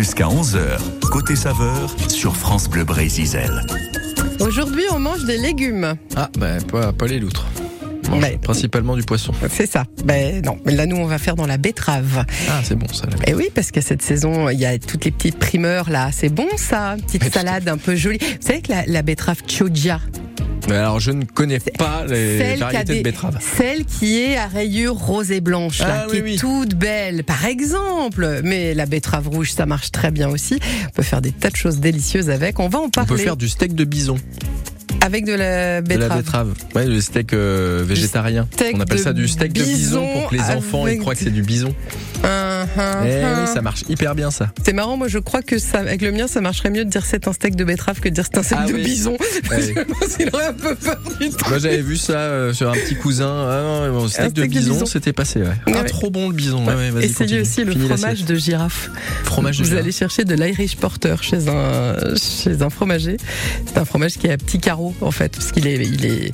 Jusqu'à 11h, côté saveur sur France Bleu Brésil. Aujourd'hui, on mange des légumes. Ah, bah, pas, pas les loutres. On mange Ouais. Principalement du poisson. C'est ça. Ben non, mais là nous on va faire dans la betterave. Ah, c'est bon ça. la Et oui, parce que cette saison, il y a toutes les petites primeurs là. C'est bon ça, petite salade un peu jolie. Vous savez que la, la betterave Chioggia, Mais alors, je ne connais pas les celle variétés des, de betteraves. celle qui est à rayures rose et blanche là, Ah, qui oui, est toute belle, par exemple. Mais la betterave rouge, ça marche très bien aussi. On peut faire des tas de choses délicieuses avec. On va en On parler peut faire du steak de bison, avec de la de betterave. la betterave. Ouais, le steak euh, végétarien. steak On appelle de ça du steak de bison pour que les enfants ils croient que c'est du bison. Eh hum. oui, ça marche hyper bien ça. C'est marrant, moi je crois que ça, avec le mien, ça marcherait mieux de dire c'est un steak de betterave que de dire c'est un steak Ah de oui. bison. Ouais. Je pense qu'il aurait un peu peur du tout. Moi j'avais vu ça euh, sur un petit cousin. Ah non, steak, steak de bison, bison. c'était passé. Ouais. Ah, trop bon le bison. Essayez aussi le fromage de girafe. Fromage de Vous girafe. allez chercher de l'Irish Porter chez un, chez un fromager. C'est un fromage qui est à petits carreaux en fait, parce qu'il est, il est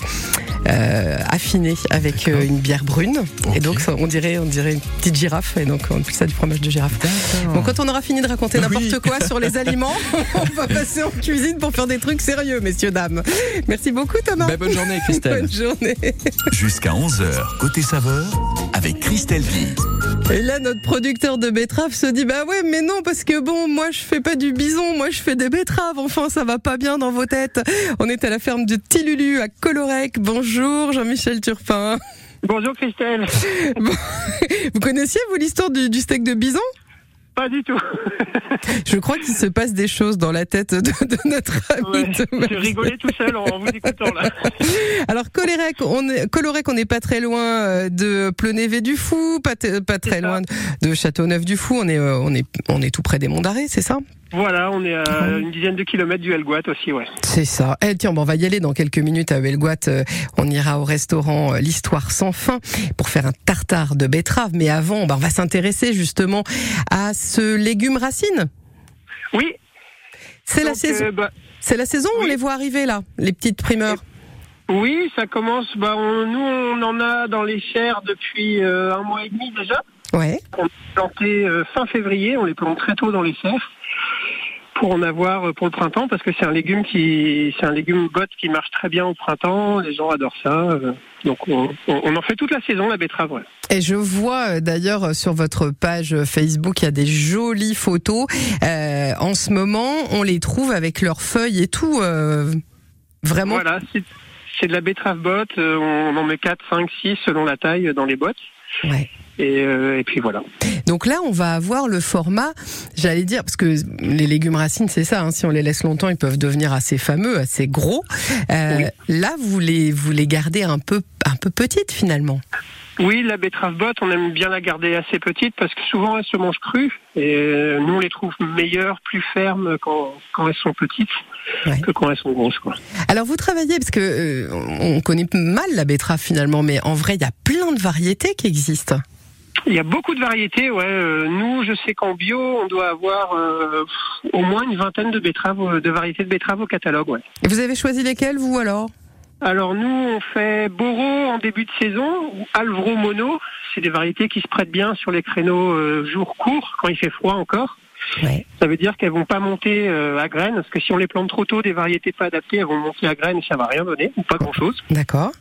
euh, affiné avec euh, une bière brune. Et donc ça, on dirait, on dirait une petite girafe. Et donc on ça du fromage de girafe. Bon, quand on aura fini de raconter Oui. n'importe quoi sur les aliments, on va passer en cuisine pour faire des trucs sérieux, messieurs, dames. Merci beaucoup, Thomas. Bah, bonne journée Christelle. Bonne journée. Jusqu'à 11h, côté saveur avec Christelle Guy. Et là, notre producteur de betteraves se dit Bah ouais, mais non, parce que bon, moi je fais pas du bison, moi je fais des betteraves. Enfin, ça va pas bien dans vos têtes. On est à la ferme de Tilulu à Colorec. Bonjour, Jean-Michel Turpin. Bonjour Christelle. Vous connaissiez, vous, l'histoire du, du steak de bison? Pas du tout. Je crois qu'il se passe des choses dans la tête de, de notre ami Ouais. J'ai rigolé tout seul en vous écoutant là. Alors Colorec, on est Colorec, on n'est pas très loin euh, de Plonévé du Fou, pas, très ça. loin de Châteauneuf du Fou. On est euh, on est on est tout près des Monts d'Arrée, c'est ça? Voilà, on est à une dizaine de kilomètres du Helgoat aussi, ouais. C'est ça. Eh, tiens, bon, on va y aller dans quelques minutes à Belgoat. Euh, on ira au restaurant euh, L'Histoire sans fin pour faire un tartare de betterave. Mais avant, bah, on va s'intéresser justement à ce légume racine. Oui. C'est la saison. euh, bah, C'est la saison. où On les voit arriver là, les petites primeurs. oui, ça commence. Bah, on- nous, on en a dans les chairs depuis euh, un mois et demi déjà. Ouais. On a planté euh, fin février. On les plante très tôt dans les serres pour en avoir euh, pour le printemps parce que c'est un légume qui, c'est un légume botte qui marche très bien au printemps. Les gens adorent ça. euh, donc on, en fait toute la saison la betterave. Ouais. Et je vois d'ailleurs sur votre page Facebook, il y a des jolies photos. Euh, en ce moment, on les trouve avec leurs feuilles et tout. euh, vraiment. Voilà, c'est de la betterave botte. on en met 4, 5, 6 selon la taille dans les bottes. Ouais. Et, euh, et puis voilà. Donc là, on va avoir le format, j'allais dire, parce que les légumes racines, c'est ça. hein, si on les laisse longtemps, ils peuvent devenir assez fameux, assez gros. Euh, Oui. Là, vous les vous les gardez un peu un peu petites finalement. Oui, la betterave botte, on aime bien la garder assez petite parce que souvent elles se mangent crues. Et euh, nous, on les trouve meilleures, plus fermes quand, quand elles sont petites Ouais. que quand elles sont grosses. Quoi. Alors vous travaillez parce que euh, on connaît mal la betterave finalement, mais en vrai, il y a plein de variétés qui existent. Il y a beaucoup de variétés. Ouais. Euh, nous, je sais qu'en bio, on doit avoir euh, au moins une vingtaine de betteraves, euh, de variétés de betteraves au catalogue. Ouais. Et vous avez choisi lesquelles vous alors? Alors nous, on fait Boro en début de saison ou Alvro Mono. C'est des variétés qui se prêtent bien sur les créneaux euh, jours courts, quand il fait froid encore. Ouais. Ça veut dire qu'elles vont pas monter euh, à graines, parce que si on les plante trop tôt, des variétés pas adaptées, elles vont monter à graines et ça va rien donner, ou pas grand-chose. D'accord.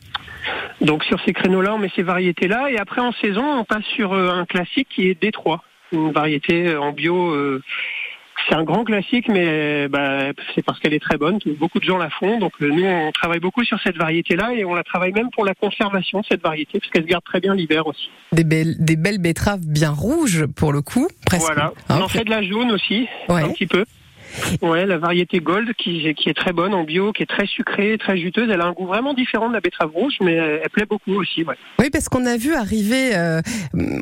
Donc sur ces créneaux-là, on met ces variétés-là, et après en saison, on passe sur euh, un classique qui est Détroit, une variété euh, en bio. C'est un grand classique, mais bah, c'est parce qu'elle est très bonne. Beaucoup de gens la font. Donc euh, nous, on travaille beaucoup sur cette variété-là et on la travaille même pour la conservation de cette variété, parce qu'elle se garde très bien l'hiver aussi. Des belles des belles betteraves bien rouges pour le coup, presque. Voilà. On en fait de la jaune aussi, Ouais. un petit peu. Ouais, la variété Gold qui, qui est très bonne en bio, qui est très sucrée, très juteuse. Elle a un goût vraiment différent de la betterave rouge, mais elle, elle plaît beaucoup aussi. Ouais. Oui, parce qu'on a vu arriver. euh,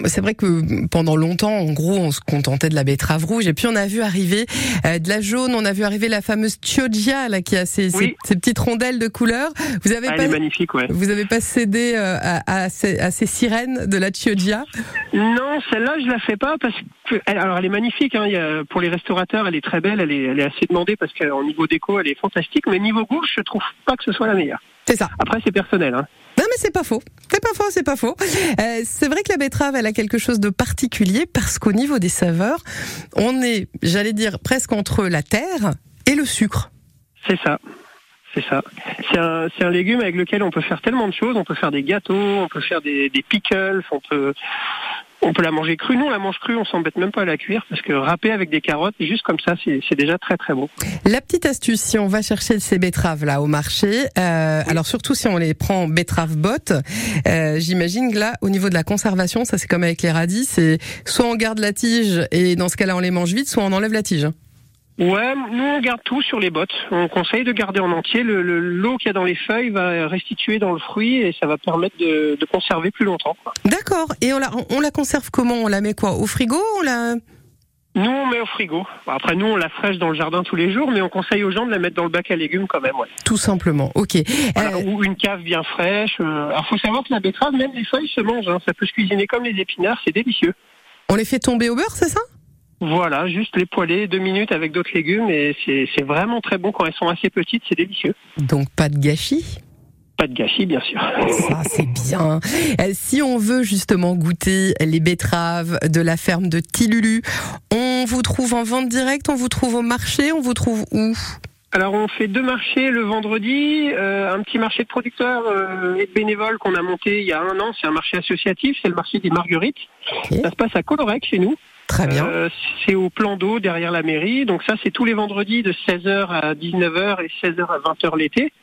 c'est vrai que pendant longtemps, en gros, on se contentait de la betterave rouge, et puis on a vu arriver euh, de la jaune. On a vu arriver la fameuse Chioggia là, qui a ces petites rondelles de couleur. Vous avez Ah, elle pas est magnifique, ouais. vous avez pas cédé euh, à, à ces, à ces sirènes de la Chioggia? Non, celle-là, je la fais pas parce que, alors elle est magnifique. Hein, il y a- pour les restaurateurs, elle est très belle, elle est, elle est assez demandée parce qu'au niveau déco, elle est fantastique. Mais niveau goût, je trouve pas que ce soit la meilleure. C'est ça. Après, c'est personnel. Hein. Non mais c'est pas faux. C'est pas faux, c'est pas faux. Euh, c'est vrai que la betterave, elle a quelque chose de particulier parce qu'au niveau des saveurs, on est, j'allais dire, presque entre la terre et le sucre. C'est ça. C'est ça. C'est un, un, légume avec lequel on peut faire tellement de choses. On peut faire des gâteaux, on peut faire des, des pickles, on peut, on peut la manger crue. Nous, on la mange crue, on s'embête même pas à la cuire parce que râper avec des carottes, juste comme ça, c'est déjà très très bon. La petite astuce, si on va chercher ces betteraves là au marché, euh, alors surtout si on les prend betteraves bottes, euh, j'imagine que là, au niveau de la conservation, ça c'est comme avec les radis, c'est soit on garde la tige et dans ce cas-là on les mange vite, soit on enlève la tige. Ouais, nous on garde tout sur les bottes. On conseille de garder en entier. Le, l'eau qu'il y a dans les feuilles va restituer dans le fruit et ça va permettre de, de conserver plus longtemps. D'accord. Et on la, on la conserve comment? On la met quoi? Au frigo? On la... Nous, on met au frigo. Après, nous, on la fraîche dans le jardin tous les jours, mais on conseille aux gens de la mettre dans le bac à légumes quand même. Ouais. Tout simplement, ok. Voilà, euh... Ou une cave bien fraîche. Euh, alors, faut savoir que la betterave, même les feuilles se mangent. Hein. Ça peut se cuisiner comme les épinards, c'est délicieux. On les fait tomber au beurre, c'est ça? Voilà, juste les poêler deux minutes avec d'autres légumes et c'est vraiment très bon quand elles sont assez petites, c'est délicieux. Donc pas de gâchis pas de gâchis, bien sûr. Ça, c'est bien. Si on veut justement goûter les betteraves de la ferme de Tilulu, on vous trouve en vente directe, on vous trouve au marché, on vous trouve où? Alors on fait deux marchés le vendredi, euh, un petit marché de producteurs euh, et de bénévoles qu'on a monté il y a un an, c'est un marché associatif, c'est le marché des Marguerites. Okay. Ça se passe à Colorec chez nous. Très bien. Euh, c'est au plan d'eau derrière la mairie. Donc ça, c'est tous les vendredis de 16h à 19h et 16h à 20h l'été.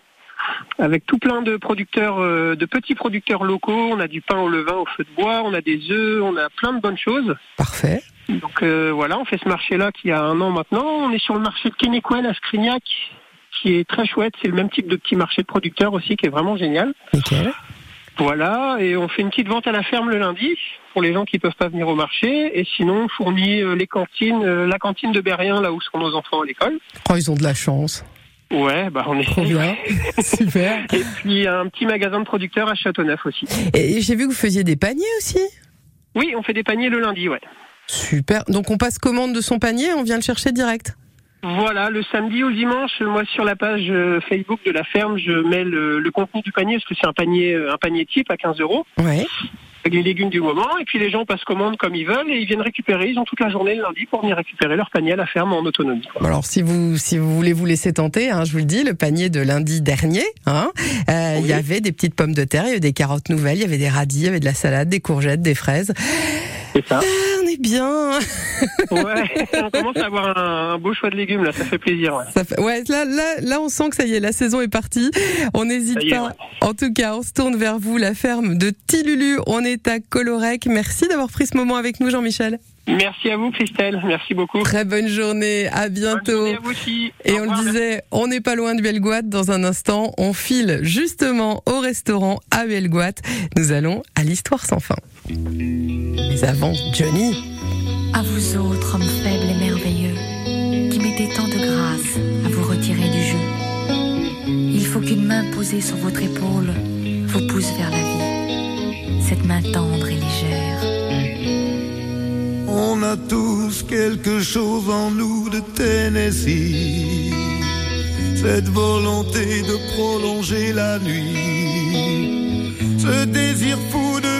Avec tout plein de producteurs, euh, de petits producteurs locaux. On a du pain au levain au feu de bois, on a des œufs, on a plein de bonnes choses. Parfait. Donc euh, voilà, on fait ce marché-là qui a un an maintenant. On est sur le marché de Kennequel à Scrignac, qui est très chouette. C'est le même type de petit marché de producteurs aussi, qui est vraiment génial. Nickel. Voilà, et on fait une petite vente à la ferme le lundi pour les gens qui peuvent pas venir au marché, et sinon on fournit les cantines, la cantine de Berrien là où sont nos enfants à l'école. Oh, ils ont de la chance. Ouais, bah on est Trop bien, super. Et puis un petit magasin de producteurs à Châteauneuf aussi. Et j'ai vu que vous faisiez des paniers aussi. Oui, on fait des paniers le lundi, ouais. Super. Donc on passe commande de son panier, on vient le chercher direct. Voilà, le samedi ou le dimanche, moi sur la page Facebook de la ferme, je mets le, le contenu du panier parce que c'est un panier, un panier type à 15 euros. Ouais. Avec les légumes du moment, et puis les gens passent commande comme ils veulent et ils viennent récupérer. Ils ont toute la journée le lundi pour venir récupérer leur panier à la ferme en autonomie. Alors si vous si vous voulez vous laisser tenter, hein, je vous le dis, le panier de lundi dernier, hein, euh, il y avait des petites pommes de terre, il y avait des carottes nouvelles, il y avait des radis, il y avait de la salade, des courgettes, des fraises. C'est ça. Est bien. ouais, on commence à avoir un, un, beau choix de légumes là, ça fait plaisir. Ouais, ça fait, ouais là, là, là, on sent que ça y est, la saison est partie. On n'hésite pas. Est, ouais. En tout cas, on se tourne vers vous, la ferme de Tilulu. On est à Colorec. Merci d'avoir pris ce moment avec nous, Jean-Michel. Merci à vous, Christelle. Merci beaucoup. Très bonne journée. À bientôt. Bonne à vous aussi. Et on le disait, on n'est pas loin de Huelgoat. Dans un instant, on file justement au restaurant à Huelgoat. Nous allons à l'histoire sans fin. Mais avant, Johnny. À vous autres, hommes faibles et merveilleux, qui mettez tant de grâce à vous retirer du jeu. Il faut qu'une main posée sur votre épaule vous pousse vers la vie. Cette main tendre et légère. On a tous quelque chose en nous de Tennessee. Cette volonté de prolonger la nuit. Ce désir fou de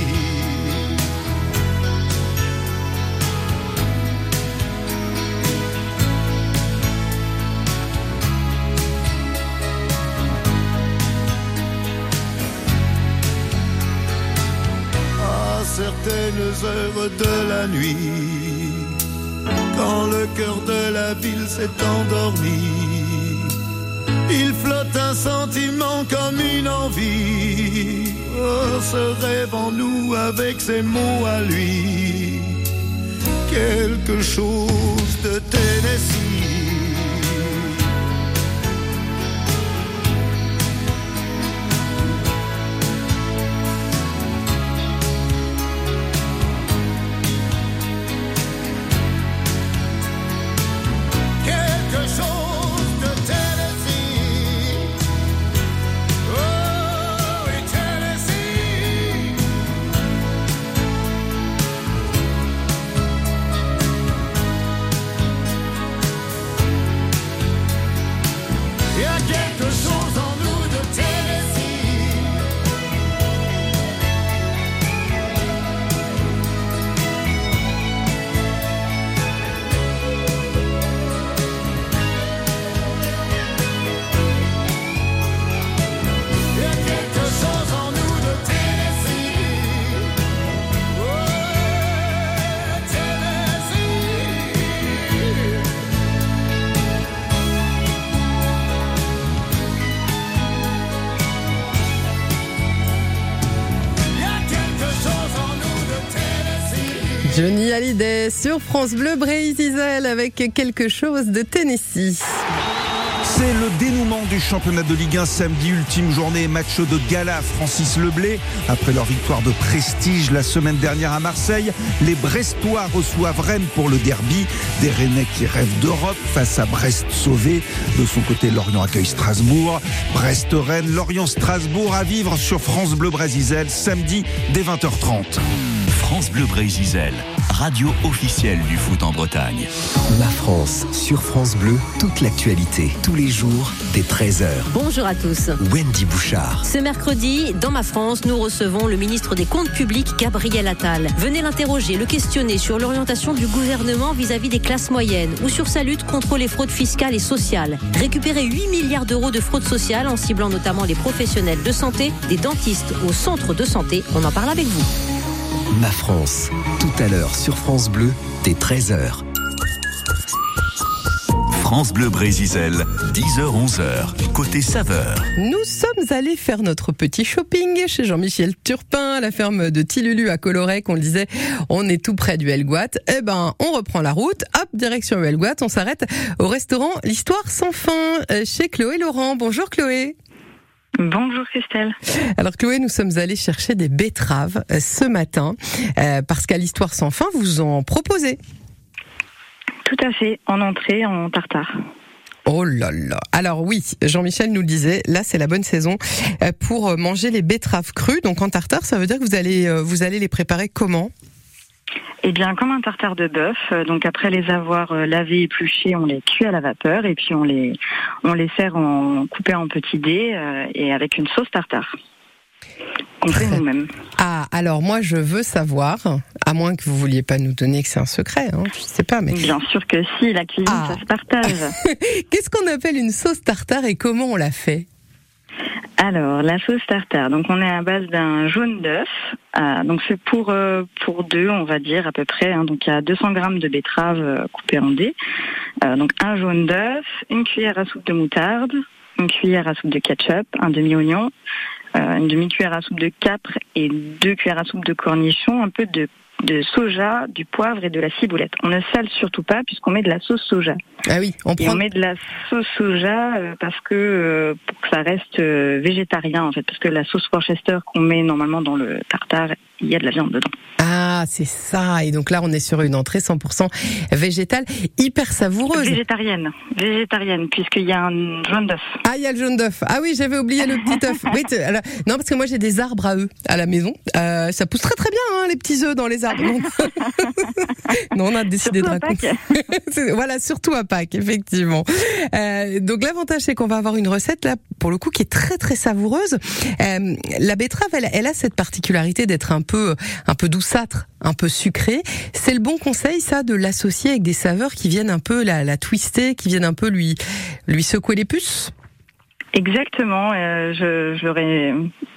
Certaines heures de la nuit, quand le cœur de la ville s'est endormi, il flotte un sentiment comme une envie. Oh, ce rêve en nous avec ses mots à lui, quelque chose de Tennessee. Sur France Bleu Brésil avec quelque chose de Tennessee. C'est le dénouement du championnat de Ligue 1 samedi, ultime journée, match de gala Francis Leblé. Après leur victoire de prestige la semaine dernière à Marseille, les Brestois reçoivent Rennes pour le derby. Des Rennais qui rêvent d'Europe face à Brest sauvé. De son côté, Lorient accueille Strasbourg. Brest-Rennes, Lorient-Strasbourg à vivre sur France Bleu Brésil samedi dès 20h30. France Bleu Brésil, radio officielle du foot en Bretagne. Ma France, sur France Bleu, toute l'actualité, tous les jours, dès 13h. Bonjour à tous. Wendy Bouchard. Ce mercredi, dans ma France, nous recevons le ministre des Comptes publics, Gabriel Attal. Venez l'interroger, le questionner sur l'orientation du gouvernement vis-à-vis des classes moyennes ou sur sa lutte contre les fraudes fiscales et sociales. Récupérer 8 milliards d'euros de fraude sociale en ciblant notamment les professionnels de santé, des dentistes au centre de santé. On en parle avec vous. Ma France, tout à l'heure sur France Bleu, dès 13h. France Bleu Brésil, 10h-11h, côté saveur. Nous sommes allés faire notre petit shopping chez Jean-Michel Turpin à la ferme de Tilulu à Colorec. On le disait, on est tout près du Helgoat. Eh ben, on reprend la route. Hop, direction le Helgoat. On s'arrête au restaurant L'Histoire sans fin euh, chez Chloé Laurent. Bonjour Chloé. Bonjour Christelle. Alors Chloé, nous sommes allés chercher des betteraves euh, ce matin euh, parce qu'à l'Histoire sans fin, vous en proposez. Tout à fait, en entrée, en tartare. Oh là là. Alors oui, Jean-Michel nous le disait, là c'est la bonne saison euh, pour manger les betteraves crues. Donc en tartare, ça veut dire que vous allez vous allez les préparer comment? Eh bien, comme un tartare de bœuf. euh, Donc après les avoir euh, lavés, épluchés, on les cuit à la vapeur et puis on les on les sert en coupés en petits dés euh, et avec une sauce tartare. On fait nous-mêmes. Ah, alors moi je veux savoir, à moins que vous vouliez pas nous donner que c'est un secret, hein, je sais pas, mais Bien sûr que si, la cuisine Ah. ça se partage. qu'est-ce qu'on appelle une sauce tartare et comment on la fait? Alors, la sauce tartare. Donc, on est à base d'un jaune d'œuf. Euh, donc, c'est pour euh, pour deux, on va dire à peu près. hein. Donc, il y a 200 grammes de betterave euh, coupée en dés. Euh, donc, un jaune d'œuf, une cuillère à soupe de moutarde, une cuillère à soupe de ketchup, un demi-oignon, euh, une demi-cuillère à soupe de capre et deux cuillères à soupe de cornichons, un peu de de soja, du poivre et de la ciboulette. On ne sale surtout pas puisqu'on met de la sauce soja. Ah oui, on Et prend. on met de la sauce soja euh, parce que euh, pour que ça reste euh, végétarien en fait, parce que la sauce Worcester qu'on met normalement dans le tartare, il y a de la viande dedans. Ah, c'est ça. Et donc là, on est sur une entrée 100% végétale, hyper savoureuse. Végétarienne, végétarienne puisqu'il y a un jaune d'œuf. Ah, il y a le jaune d'œuf. Ah oui, j'avais oublié le petit œuf. Oui, alors- non, parce que moi j'ai des arbres à œufs à la maison. Euh, ça pousse très très bien, hein, les petits œufs dans les arbres. Non, non on a décidé Surtout de raconter. Voilà, surtout à Pâques, effectivement. Euh, donc l'avantage, c'est qu'on va avoir une recette là, pour le coup, qui est très très savoureuse. Euh, la betterave, elle, elle a cette particularité d'être un peu un peu douceâtre, un peu sucrée. C'est le bon conseil, ça, de l'associer avec des saveurs qui viennent un peu la, la twister, qui viennent un peu lui lui secouer les puces? Exactement, euh, je, je l'aurais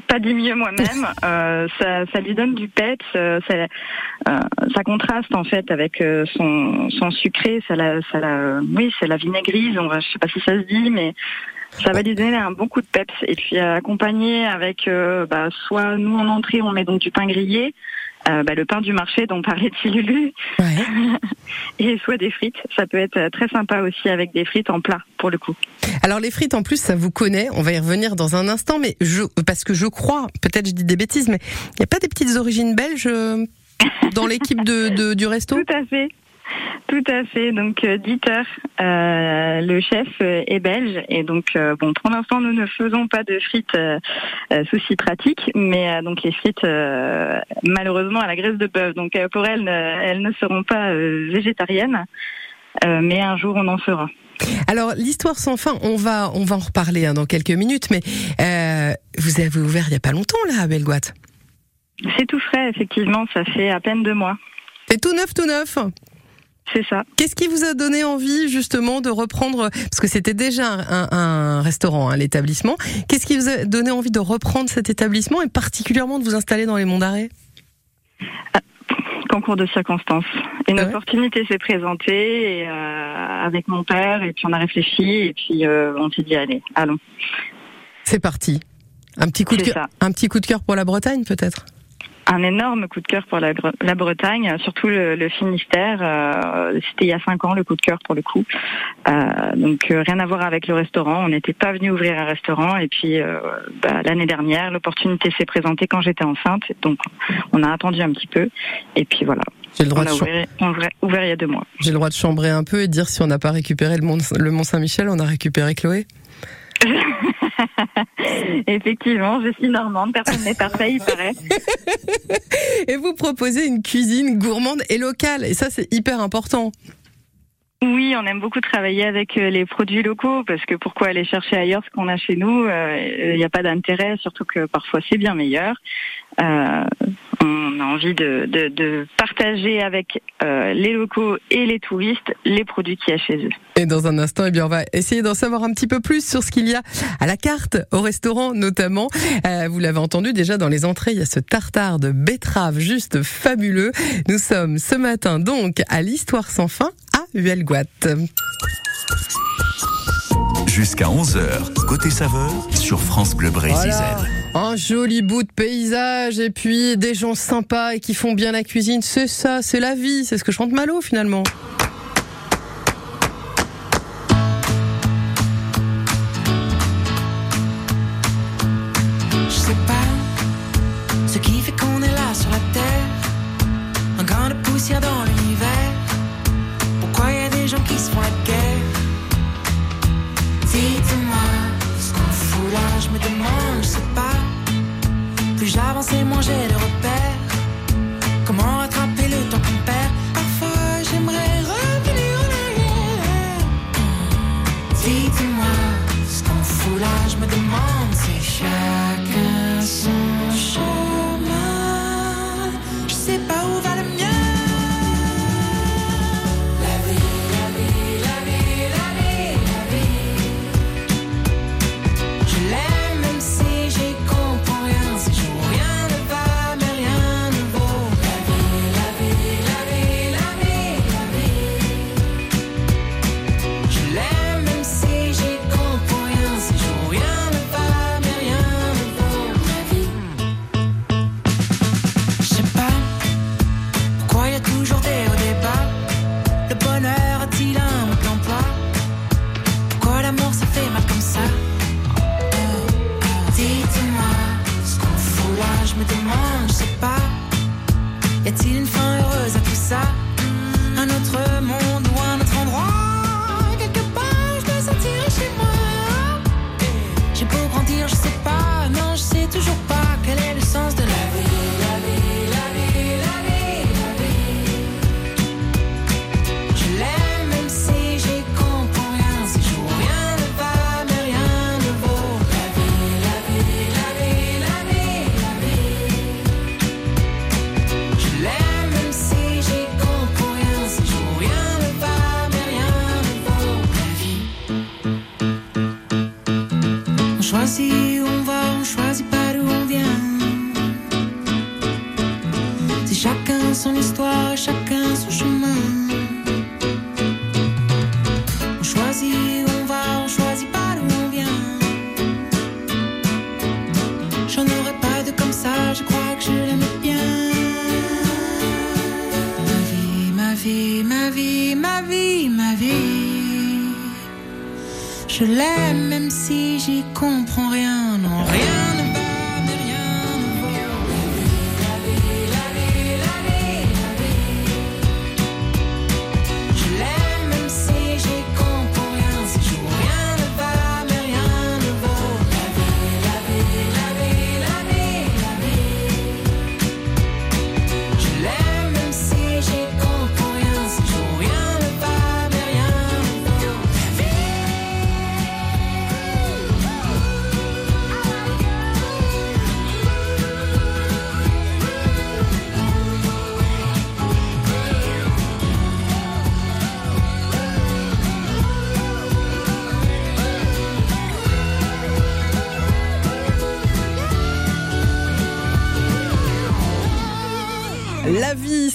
pas dit mieux moi-même. Euh, ça, ça lui donne du peps, euh, ça, euh, ça contraste en fait avec euh, son, son sucré, ça la, ça la, oui, c'est la vinaigrise. On va, je sais pas si ça se dit, mais ça va lui donner un bon coup de peps. Et puis accompagné avec, euh, bah, soit nous en entrée, on met donc du pain grillé. Euh, bah, le pain du marché dont parlait Tilulu et soit des frites. Ça peut être très sympa aussi avec des frites en plat pour le coup. Alors les frites en plus ça vous connaît, on va y revenir dans un instant, mais je parce que je crois, peut-être je dis des bêtises, mais il n'y a pas des petites origines belges euh, dans l'équipe de, de- du resto? Tout à fait. Tout à fait. Donc euh, Dieter, euh, le chef, euh, est belge et donc euh, bon pour l'instant nous ne faisons pas de frites euh, souci pratique, mais donc les frites malheureusement à la graisse de bœuf. Donc pour elles, elles ne seront pas végétariennes, mais un jour on en fera. Alors l'histoire sans fin, on va on va en reparler hein, dans quelques minutes, mais vous avez ouvert il y a pas longtemps là à. C'est tout frais effectivement, ça fait à peine deux mois. C'est tout neuf, tout neuf. C'est ça. Qu'est-ce qui vous a donné envie justement de reprendre parce que c'était déjà un, un restaurant, hein, l'établissement. Qu'est-ce qui vous a donné envie de reprendre cet établissement et particulièrement de vous installer dans les Monts d'Arrêt? Concours de circonstances. Une Ah ouais? opportunité s'est présentée et, euh, avec mon père et puis on a réfléchi et puis euh, on s'est dit allez, allons. C'est parti. Un petit coup de cœur, un petit coup de cœur pour la Bretagne peut-être? Un énorme coup de cœur pour la, la Bretagne, surtout le, le Finistère. euh, C'était il y a cinq ans le coup de cœur pour le coup. Euh, donc euh, rien à voir avec le restaurant. On n'était pas venu ouvrir un restaurant et puis euh, bah, l'année dernière l'opportunité s'est présentée quand j'étais enceinte. Donc on a attendu un petit peu et puis voilà. J'ai le droit on de a chan- ouvert, ouvert- ouvert il y a deux mois. J'ai le droit de chambrer un peu et de dire si on n'a pas récupéré le Mont, le Mont Saint-Michel, on a récupéré Chloé. Effectivement, je suis normande, personne n'est parfait, il paraît. Et vous proposez une cuisine gourmande et locale. Et ça, c'est hyper important. Oui, on aime beaucoup travailler avec euh, les produits locaux parce que pourquoi aller chercher ailleurs ce qu'on a chez nous euh, Il n'y a pas d'intérêt, surtout que parfois c'est bien meilleur. Euh, on a envie de, partager avec les locaux et les touristes les produits qu'il y a chez eux. Et dans un instant, eh bien, on va essayer d'en savoir un petit peu plus sur ce qu'il y a à la carte, au restaurant notamment. Vous l'avez entendu déjà dans les entrées, il y a ce tartare de betterave juste fabuleux. Nous sommes ce matin donc à l'Histoire sans fin à Huelgoat. Jusqu'à 11h, côté saveur sur France Bleu Brésil. Un joli bout de paysage et puis des gens sympas et qui font bien la cuisine. C'est ça, c'est la vie. C'est ce que chante Malo finalement. J'ai de repères. Comment rattraper le temps qu'on perd? Parfois j'aimerais revenir en arrière. Dites-moi ce qu'on fout là, je me demande si chacun son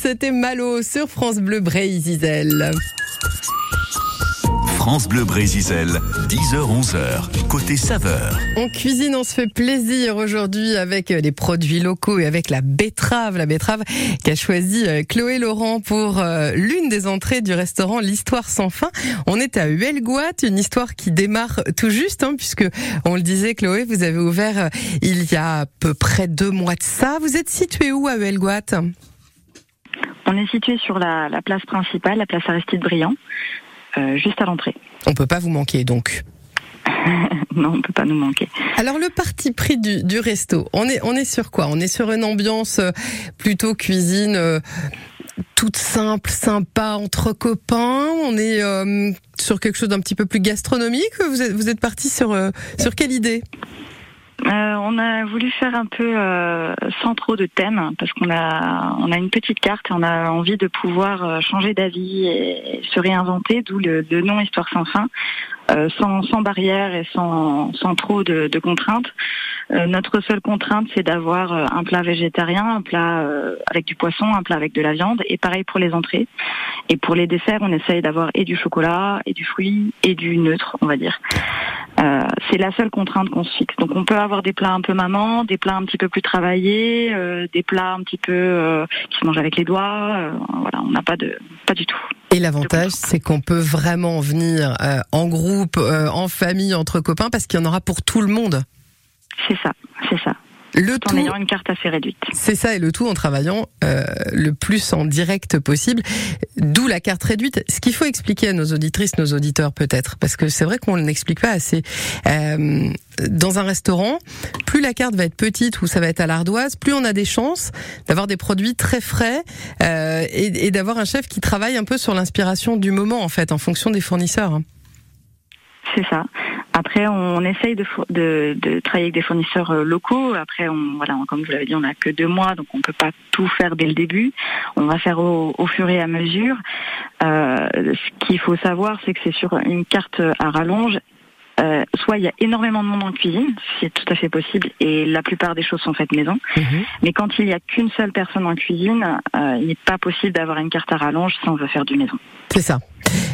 c'était Malo sur France Bleu Zizel. France Bleu Brésil, 10h-11h, côté saveur. On cuisine, on se fait plaisir aujourd'hui avec les produits locaux et avec la betterave. La betterave qu'a choisi euh, Chloé Laurent pour euh, l'une des entrées du restaurant L'Histoire sans fin. On est à Huelgoat, une histoire qui démarre tout juste, hein, puisque on le disait, Chloé, vous avez ouvert euh, il y a à peu près deux mois de ça. Vous êtes situé où à Huelgoat On est situé sur la, la place principale, la place Aristide Briand, euh, juste à l'entrée. On peut pas vous manquer donc. non, on peut pas nous manquer. Alors le parti pris du, du resto, on est on est sur quoi? On est sur une ambiance euh, plutôt cuisine euh, toute simple, sympa entre copains. On est euh, sur quelque chose d'un petit peu plus gastronomique. Vous êtes vous êtes parti sur euh, sur quelle idée? Euh, on a voulu faire un peu euh, sans trop de thème parce qu'on a on a une petite carte et on a envie de pouvoir euh, changer d'avis et, se réinventer, d'où le, le nom Histoire sans fin, euh, sans, sans barrière et sans, sans trop de, de contraintes. Euh, notre seule contrainte, c'est d'avoir euh, un plat végétarien, un plat euh, avec du poisson, un plat avec de la viande, et pareil pour les entrées. Et pour les desserts, on essaye d'avoir et du chocolat, et du fruit, et du neutre, on va dire. Euh, c'est la seule contrainte qu'on se fixe. Donc on peut avoir des plats un peu maman, des plats un petit peu plus travaillés, euh, des plats un petit peu euh, qui se mangent avec les doigts. voilà, on n'a pas de, pas du tout. Et l'avantage, c'est qu'on peut vraiment venir euh, en groupe, euh, en famille, entre copains, parce qu'il y en aura pour tout le monde. C'est ça, c'est ça. Le tout en ayant une carte assez réduite. C'est ça, et le tout en travaillant euh, le plus en direct possible, d'où la carte réduite. Ce qu'il faut expliquer à nos auditrices, nos auditeurs peut-être, parce que c'est vrai qu'on ne l'explique pas assez. Euh, dans un restaurant, plus la carte va être petite ou ça va être à l'ardoise, plus on a des chances d'avoir des produits très frais euh, et, et d'avoir un chef qui travaille un peu sur l'inspiration du moment, en fait, en fonction des fournisseurs. C'est ça. Après, on essaye de, four- de, de travailler avec des fournisseurs euh, locaux. Après, on, voilà, comme vous l'avez dit, on n'a que deux mois, donc on peut pas tout faire dès le début. On va faire au, au fur et à mesure. Euh, ce qu'il faut savoir, c'est que c'est sur une carte à rallonge. Euh, soit il y a énormément de monde en cuisine, ce qui est tout à fait possible, et la plupart des choses sont faites maison. Mais quand il y a qu'une seule personne en cuisine, euh, il n'est pas possible d'avoir une carte à rallonge si on veut faire du maison. C'est ça.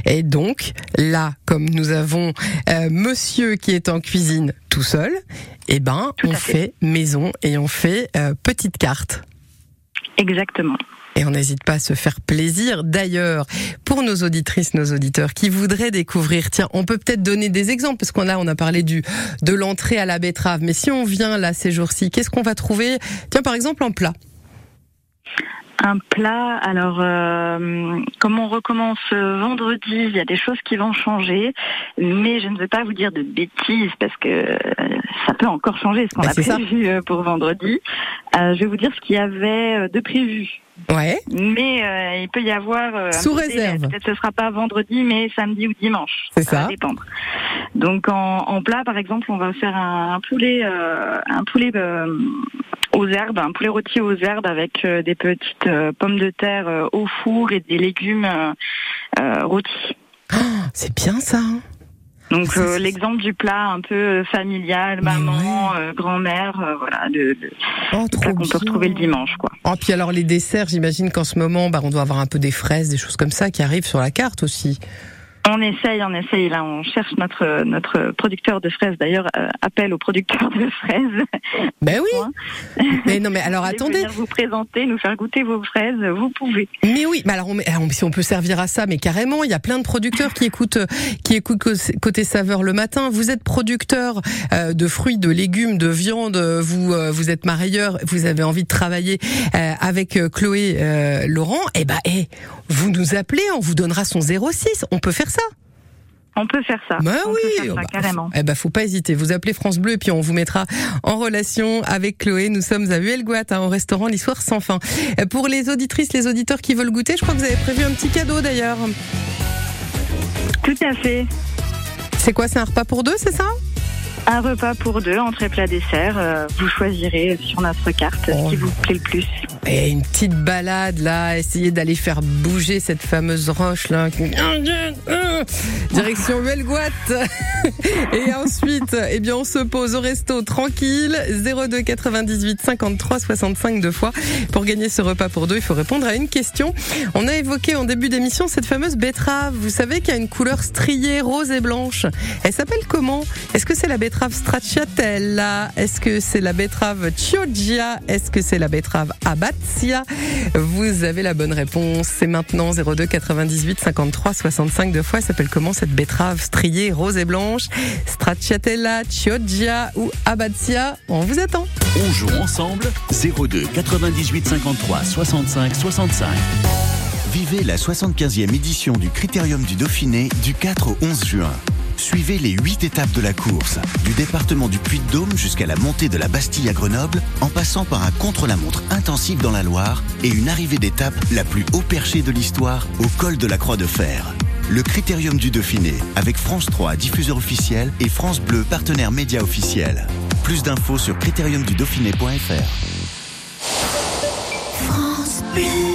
Et donc, là, comme nous avons euh, monsieur qui est en cuisine tout seul, eh ben, on fait maison et on fait euh, petite carte. Exactement. Et on n'hésite pas à se faire plaisir. D'ailleurs, pour nos auditrices, nos auditeurs qui voudraient découvrir, tiens, on peut peut-être donner des exemples parce qu'on a, on a parlé du de l'entrée à la betterave. Mais si on vient là ces jours-ci, qu'est-ce qu'on va trouver? Tiens, par exemple, en plat. Un plat, alors euh, comme on recommence euh, vendredi, il y a des choses qui vont changer, mais je ne veux pas vous dire de bêtises parce que euh, ça peut encore changer ce qu'on Bah, a ça. prévu pour vendredi. Euh, je vais vous dire ce qu'il y avait de prévu. Ouais. Mais il peut y avoir Sous réserve. Peut-être ce sera pas vendredi, mais samedi ou dimanche. C'est ça. va dépendre. Donc en, en plat, par exemple, on va faire un, un poulet, euh, un poulet euh, aux herbes, un poulet rôti aux herbes avec euh, des petites euh, pommes de terre euh, au four et des légumes rôtis. C'est bien ça. hein Donc euh, l'exemple du plat un peu familial, maman, euh, grand-mère, euh, voilà, de, de Oh, qu'on peut retrouver le dimanche, quoi. Oh, puis alors les desserts, j'imagine qu'en ce moment, bah, on doit avoir un peu des fraises, des choses comme ça qui arrivent sur la carte aussi. On essaye, on essaye. Là, on cherche notre notre producteur de fraises. D'ailleurs, euh, appel au producteur de fraises. Ben oui. Mais non, mais alors Vous attendez. venir vous présenter, nous faire goûter vos fraises, vous pouvez. Mais oui, mais alors on, met- on- si on peut servir à ça, mais carrément, il y a plein de producteurs qui écoutent, euh, qui écoutent co- côté saveur le matin. Vous êtes producteur euh, de fruits, de légumes, de viande. Vous, euh, vous êtes marailleur. Vous avez envie de travailler euh, avec euh, Chloé euh, Laurent. Eh ben, eh, vous nous appelez, on vous donnera son 06. On peut faire ça. On peut faire ça. Bah on oui, peut faire ça, bah, carrément. Eh ben, faut pas hésiter. Vous appelez France Bleu et puis on vous mettra en relation avec Chloé. Nous sommes à Huelgoat, hein, au restaurant L'Histoire sans fin. Euh, Pour les auditrices, les auditeurs qui veulent goûter, je crois que vous avez prévu un petit cadeau d'ailleurs. Tout à fait. C'est quoi C'est un repas pour deux, c'est ça? Un repas pour deux, entrée plat dessert. euh, vous choisirez sur notre carte Oh ce qui vous plaît le plus. Et une petite balade là, essayer d'aller faire bouger cette fameuse roche là. Direction Huelgoat. Et ensuite, eh bien, on se pose au resto tranquille. 02 98 53 65 deux fois. Pour gagner ce repas pour deux, il faut répondre à une question. On a évoqué en début d'émission cette fameuse betterave. Vous savez qu'il y a une couleur striée rose et blanche. Elle s'appelle comment? Est-ce que c'est la betterave stracciatella? Est-ce que c'est la betterave chioggia? Est-ce que c'est la betterave abatia Vous avez la bonne réponse. C'est maintenant 02 98 53 65 deux fois. Elle s'appelle comment cette betterave striée rose et blanche? Stracciatella, chioggia ou abatia? On vous attend. On joue ensemble 02 98 53 65 65. Vivez la 75e édition du Critérium du Dauphiné du 4 au 11 juin. Suivez les 8 étapes de la course, du département du Puy-de-Dôme jusqu'à la montée de la Bastille à Grenoble, en passant par un contre-la-montre intensif dans la Loire et une arrivée d'étape la plus haut perchée de l'histoire au col de la Croix de Fer. Le Critérium du Dauphiné, avec France 3, diffuseur officiel, et France Bleu, partenaire média officiel. Plus d'infos sur critériumdudauphiné.fr. France Bleu.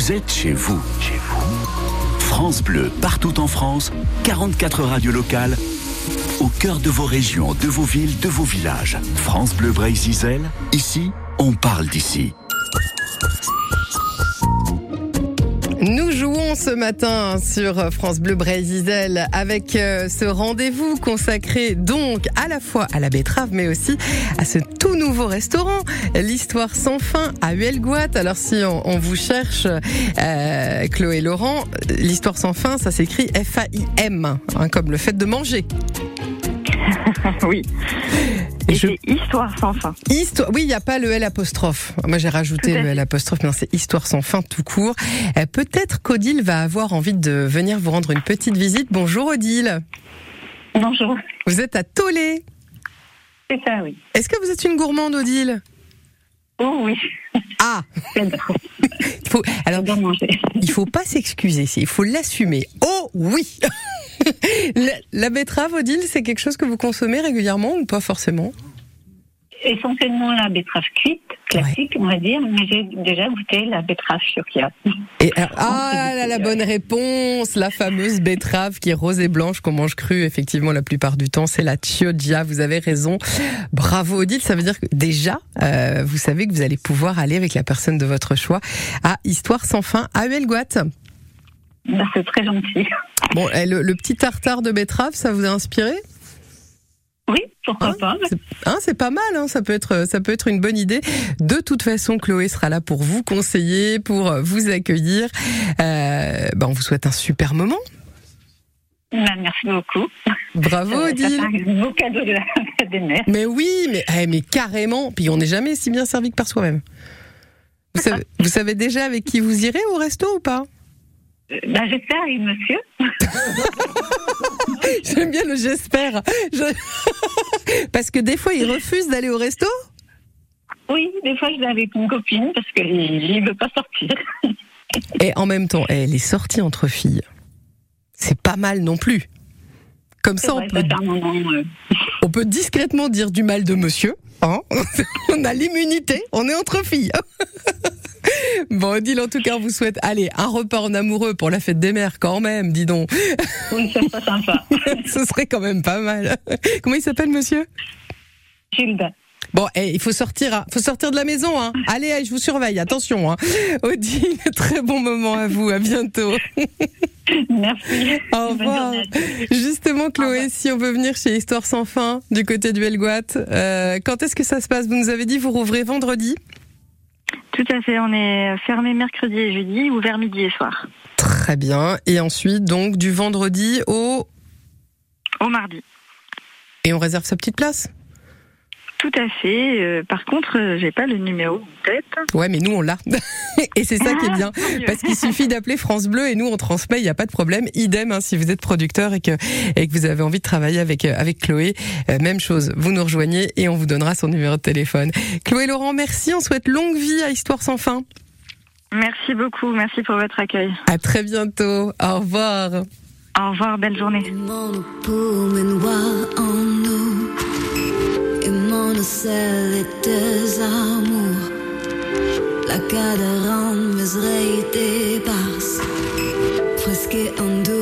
Vous êtes chez vous. France Bleu, partout en France, 44 radios locales, au cœur de vos régions, de vos villes, de vos villages. France Bleu Brésil, ici, on parle d'ici. Nous jouons ce matin sur France Bleu Brésil avec euh, ce rendez-vous consacré donc à la fois à la betterave mais aussi à ce tout nouveau restaurant, l'histoire sans fin à Huelgoat. Alors si on, on vous cherche, euh, Chloé Laurent, l'histoire sans fin, ça s'écrit F-A-I-M, hein, comme le fait de manger. oui. Et c'est histoire sans fin. Histoire, oui, il n'y a pas le L apostrophe. Moi, j'ai rajouté le. L apostrophe, mais non, c'est histoire sans fin tout court. Euh, Peut-être qu'Odile va avoir envie de venir vous rendre une petite visite. Bonjour Odile. Bonjour. Vous êtes à Tolé. C'est ça, oui. Est-ce que vous êtes une gourmande, Odile? Oh oui. Ah. Il faut, Alors, il faut pas s'excuser, il faut l'assumer. Oh oui. La, la betterave, Odile, c'est quelque chose que vous consommez régulièrement ou pas forcément? Essentiellement la betterave cuite, classique, on va dire, mais j'ai déjà goûté la betterave churia. Et alors- ah, là, la bonne réponse, la fameuse betterave qui est rose et blanche qu'on mange crue, effectivement, la plupart du temps, c'est la chioggia. Vous avez raison. Bravo, Odile. Ça veut dire que déjà, euh, vous savez que vous allez pouvoir aller avec la personne de votre choix à Histoire sans fin à Huelgoat. Bah, c'est très gentil. Bon, le, le petit tartare de betterave, ça vous a inspiré? Oui, pourquoi pas. Hein, c'est pas mal, hein, ça peut être, ça peut être une bonne idée. De toute façon, Chloé sera là pour vous conseiller, pour vous accueillir. Euh, ben, on vous souhaite un super moment. Bah, merci beaucoup. Bravo, Euh, Odile. un beau cadeau de la des mères. Mais oui, mais, eh, mais carrément. Puis on n'est jamais si bien servi que par soi-même. Vous savez déjà avec qui vous irez au resto ou pas? Bah, j'espère, oui, monsieur? J'aime bien le j'espère. Je- Parce que des fois, il refuse d'aller au resto? Oui, des fois, je vais avec une copine parce qu'il ne veut pas sortir. Et en même temps, eh, les sorties entre filles, c'est pas mal non plus. Comme ça, on peut, euh. on peut discrètement dire du mal de monsieur. hein. on a l'immunité, on est entre filles. Bon, Odile, en tout cas, on vous souhaite, allez, un repas en amoureux pour la fête des mères quand même, dis donc. Oui, ça serait sympa. Ce serait quand même pas mal. Comment il s'appelle, monsieur? Gilles. Bon, eh, il faut sortir, hein. faut sortir de la maison. Hein. Allez, je vous surveille, attention. Hein. Odile, très bon moment à vous, à bientôt. Merci. Au revoir. Justement, Chloé, si on veut venir chez Histoire sans fin, du côté du Helgoat, euh, quand est-ce que ça se passe? Vous nous avez dit vous rouvrez vendredi Tout à fait, on est fermé mercredi et jeudi, ouvert midi et soir. Très bien. Et ensuite, donc, du vendredi au... Au mardi. Et on réserve sa petite place? Tout à fait. euh, par contre, euh, j'ai pas le numéro en tête. Ouais, mais nous, on l'a. et c'est ça qui est bien. Ah, mieux. Parce qu'il suffit d'appeler France Bleu et nous, on transmet, il n'y a pas de problème. Idem, hein, si vous êtes producteur et que, et que vous avez envie de travailler avec, euh, avec Chloé. Euh, même chose, vous nous rejoignez et on vous donnera son numéro de téléphone. Chloé Laurent, merci. On souhaite longue vie à Histoire sans fin. Merci beaucoup, merci pour votre accueil. À très bientôt. Au revoir. Au revoir, belle journée. Immonocell des amour La misreite pars Friske en duvel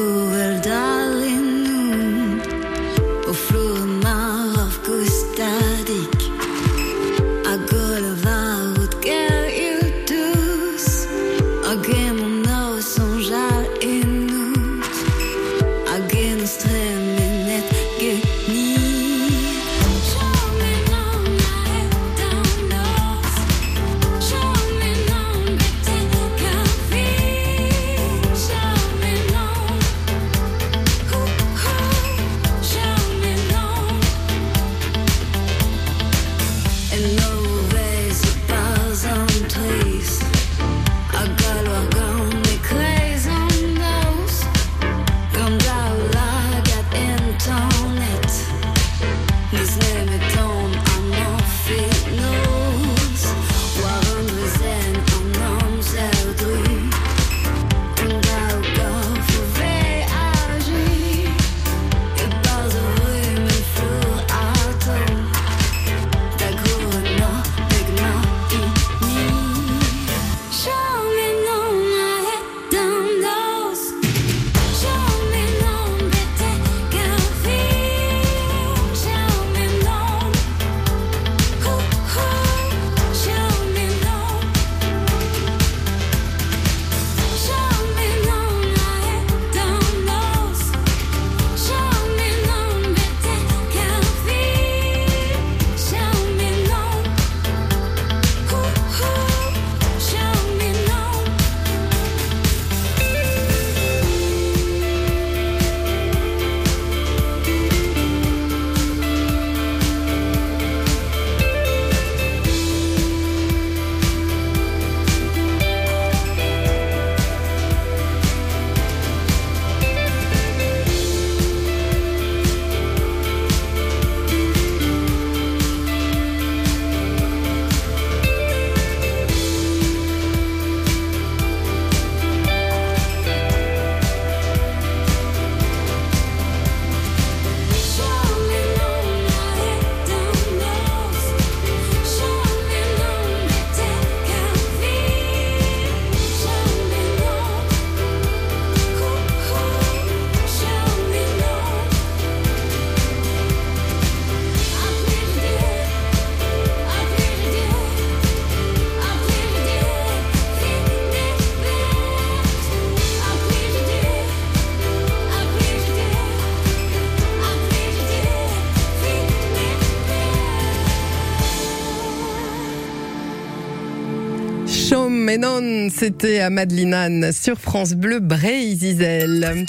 c'était à Madeleine Anne sur France Bleu Bray Zizel.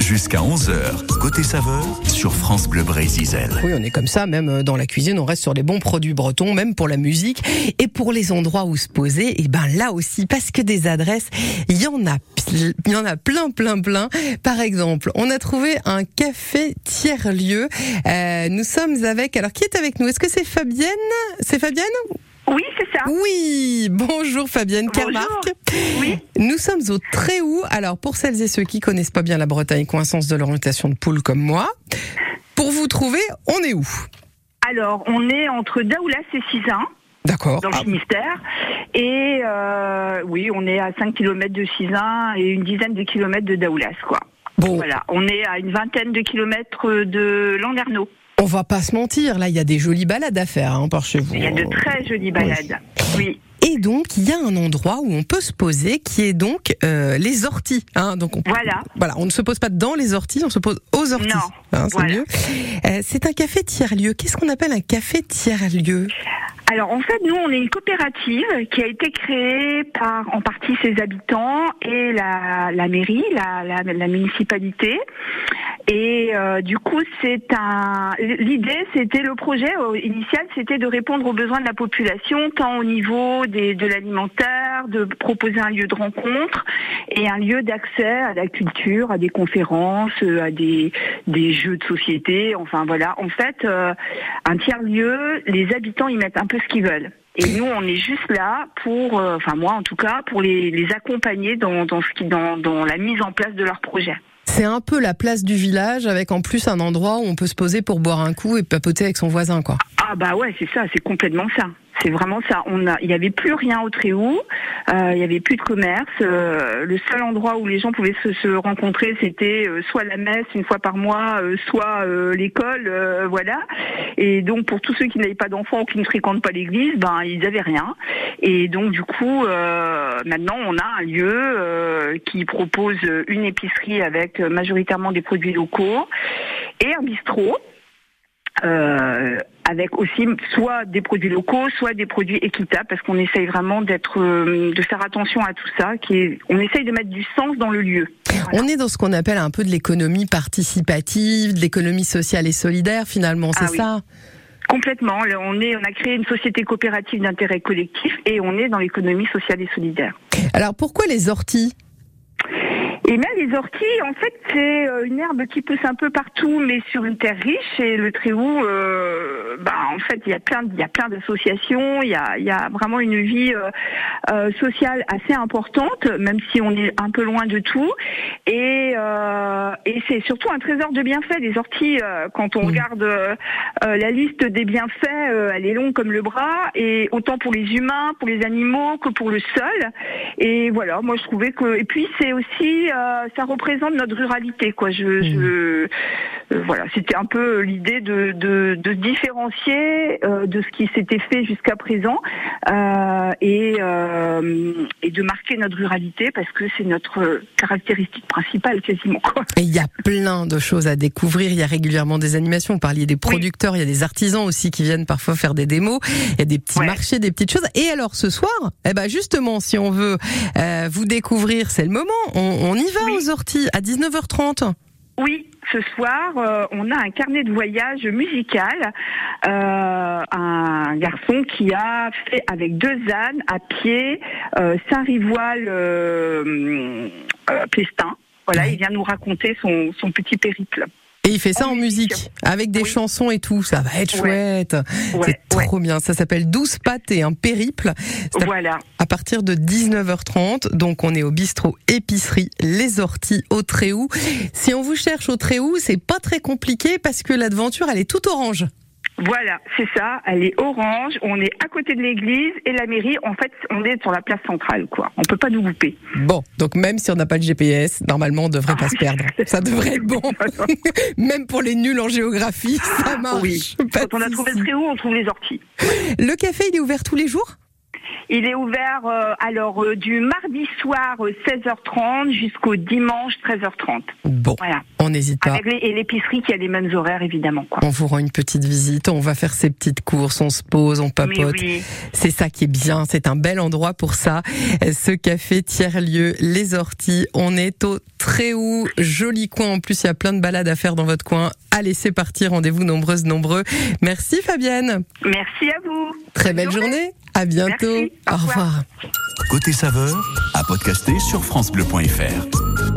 Jusqu'à 11h, côté saveur sur France Bleu Brésil. Oui, on est comme ça, même euh, dans la cuisine, on reste sur les bons produits bretons, même pour la musique. Et pour les endroits où se poser, et ben là aussi, parce que des adresses, il y en a, il y en a plein, plein, plein. Par exemple, on a trouvé un café tiers-lieu. Euh, nous sommes avec, alors qui est avec nous? Est-ce que c'est Fabienne? C'est Fabienne? Oui, c'est ça. Oui, bonjour Fabienne Carmark. Oui. Nous sommes au Tréhou. Alors, pour celles et ceux qui connaissent pas bien la Bretagne, coïncidence de l'orientation de poule comme moi, pour vous trouver, on est où? Alors, on est entre Daoulas et Cizun. D'accord. Dans le Ah. Finistère. Et euh, oui, on est à 5 km de Cizun et une dizaine de kilomètres de Daoulas, quoi. Bon. Voilà, on est à une vingtaine de kilomètres de Landerneau. On va pas se mentir, là, il y a des jolies balades à faire hein, par chez vous. Il y a de très jolies balades. Oui. Et donc, il y a un endroit où on peut se poser, qui est donc euh, les orties. Hein, donc on, Voilà. Voilà, on ne se pose pas dans les orties, on se pose aux orties. Non, Hein, c'est voilà. mieux. Euh, c'est un café tiers-lieu. Qu'est-ce qu'on appelle un café tiers-lieu? Alors en fait, nous, on est une coopérative qui a été créée par en partie ses habitants et la, la mairie, la, la, la municipalité. Et euh, du coup, c'est un. L'idée, c'était le projet euh, initial, c'était de répondre aux besoins de la population, tant au niveau des, de l'alimentaire, de proposer un lieu de rencontre et un lieu d'accès à la culture, à des conférences, euh, à des, des jeux de société. Enfin voilà. En fait, euh, un tiers lieu, les habitants y mettent un peu ce qu'ils veulent. Et nous, on est juste là pour, euh, enfin moi en tout cas, pour les, les accompagner dans, dans, ce qui, dans, dans la mise en place de leur projet. C'est un peu la place du village, avec en plus un endroit où on peut se poser pour boire un coup et papoter avec son voisin, quoi. Ah bah ouais, c'est ça, c'est complètement ça. C'est vraiment ça. On a, il y avait plus rien au Tréhou, euh, il y avait plus de commerce. euh, le seul endroit où les gens pouvaient se, se rencontrer, c'était euh, soit la messe une fois par mois, euh, soit euh, l'école, euh, voilà. Et donc pour tous ceux qui n'avaient pas d'enfants ou qui ne fréquentent pas l'église, ben ils avaient rien. Et donc du coup, maintenant on a un lieu qui propose une épicerie avec majoritairement des produits locaux et un bistrot. Euh, avec aussi soit des produits locaux, soit des produits équitables, parce qu'on essaye vraiment d'être, euh, de faire attention à tout ça. Qui est, on essaye de mettre du sens dans le lieu. On est dans ce qu'on appelle un peu de l'économie participative, de l'économie sociale et solidaire, finalement, c'est Ah oui. ça? Complètement. On est, on a créé une société coopérative d'intérêt collectif et on est dans l'économie sociale et solidaire. Alors, pourquoi les orties? Et même les orties, en fait, c'est euh, une herbe qui pousse un peu partout, mais sur une terre riche. Et le Tréhou, euh, bah, en fait, il y a plein, il y a plein d'associations. Il y a, il y a vraiment une vie euh, euh, sociale assez importante, même si on est un peu loin de tout. Et, euh, et c'est surtout un trésor de bienfaits. Les orties, euh, quand on regarde la liste des bienfaits, euh, elle est longue comme le bras, et autant pour les humains, pour les animaux que pour le sol. Et voilà, moi je trouvais que. Et puis c'est aussi, ça représente notre ruralité, quoi. Je, je euh, voilà, c'était un peu l'idée de, de, de se différencier euh, de ce qui s'était fait jusqu'à présent euh, et, euh, et de marquer notre ruralité parce que c'est notre caractéristique principale quasiment. Quoi. Et il y a plein de choses à découvrir. Il y a régulièrement des animations. Vous parliez des producteurs, il y a des artisans aussi qui viennent parfois faire des démos. Il y a des petits marchés, des petites choses. Et alors ce soir, eh ben justement, si on veut euh, vous découvrir, c'est le moment. On, on y va aux orties à 19h30. Oui, ce soir, euh, on a un carnet de voyage musical. Euh, un garçon qui a fait avec deux ânes à pied euh, Saint-Rivoal euh, euh. Voilà, il vient nous raconter son, son petit périple. Et il fait ça en musique, avec des chansons et tout. Ça va être Ouais. chouette. c'est trop bien. Ça s'appelle 12 pattes et un périple. À- Voilà. À partir de 19h30. Donc, on est au bistrot épicerie Les Orties au Tréhou. Si on vous cherche au Tréhou, c'est pas très compliqué parce que l'aventure, elle est toute orange. Voilà, c'est ça. Elle est orange. On est à côté de l'église et la mairie. En fait, on est sur la place centrale, quoi. On peut pas nous louper. Bon, donc même si on n'a pas de GPS, normalement on devrait pas se perdre. Ça devrait être bon. même pour les nuls en géographie, ça marche. Oui. Quand on a trouvé le haut, on trouve les orties. Le café, il est ouvert tous les jours? Il est ouvert euh, alors euh, du mardi soir euh, 16h30 jusqu'au dimanche 13h30. Bon, Voilà. on n'hésite pas. Avec les, et l'épicerie qui a les mêmes horaires évidemment. Quoi. On vous rend une petite visite, on va faire ses petites courses, on se pose, on papote. Oui. C'est ça qui est bien, c'est un bel endroit pour ça. Ce café tiers-lieu, les orties, on est au Tréhou, joli coin. En plus, il y a plein de balades à faire dans votre coin. Allez, c'est parti, rendez-vous nombreuses, nombreux. Merci Fabienne. Merci à vous. Très belle journée. À bientôt. Merci. Au Au revoir. revoir. Côté saveur, à podcaster sur FranceBleu.fr.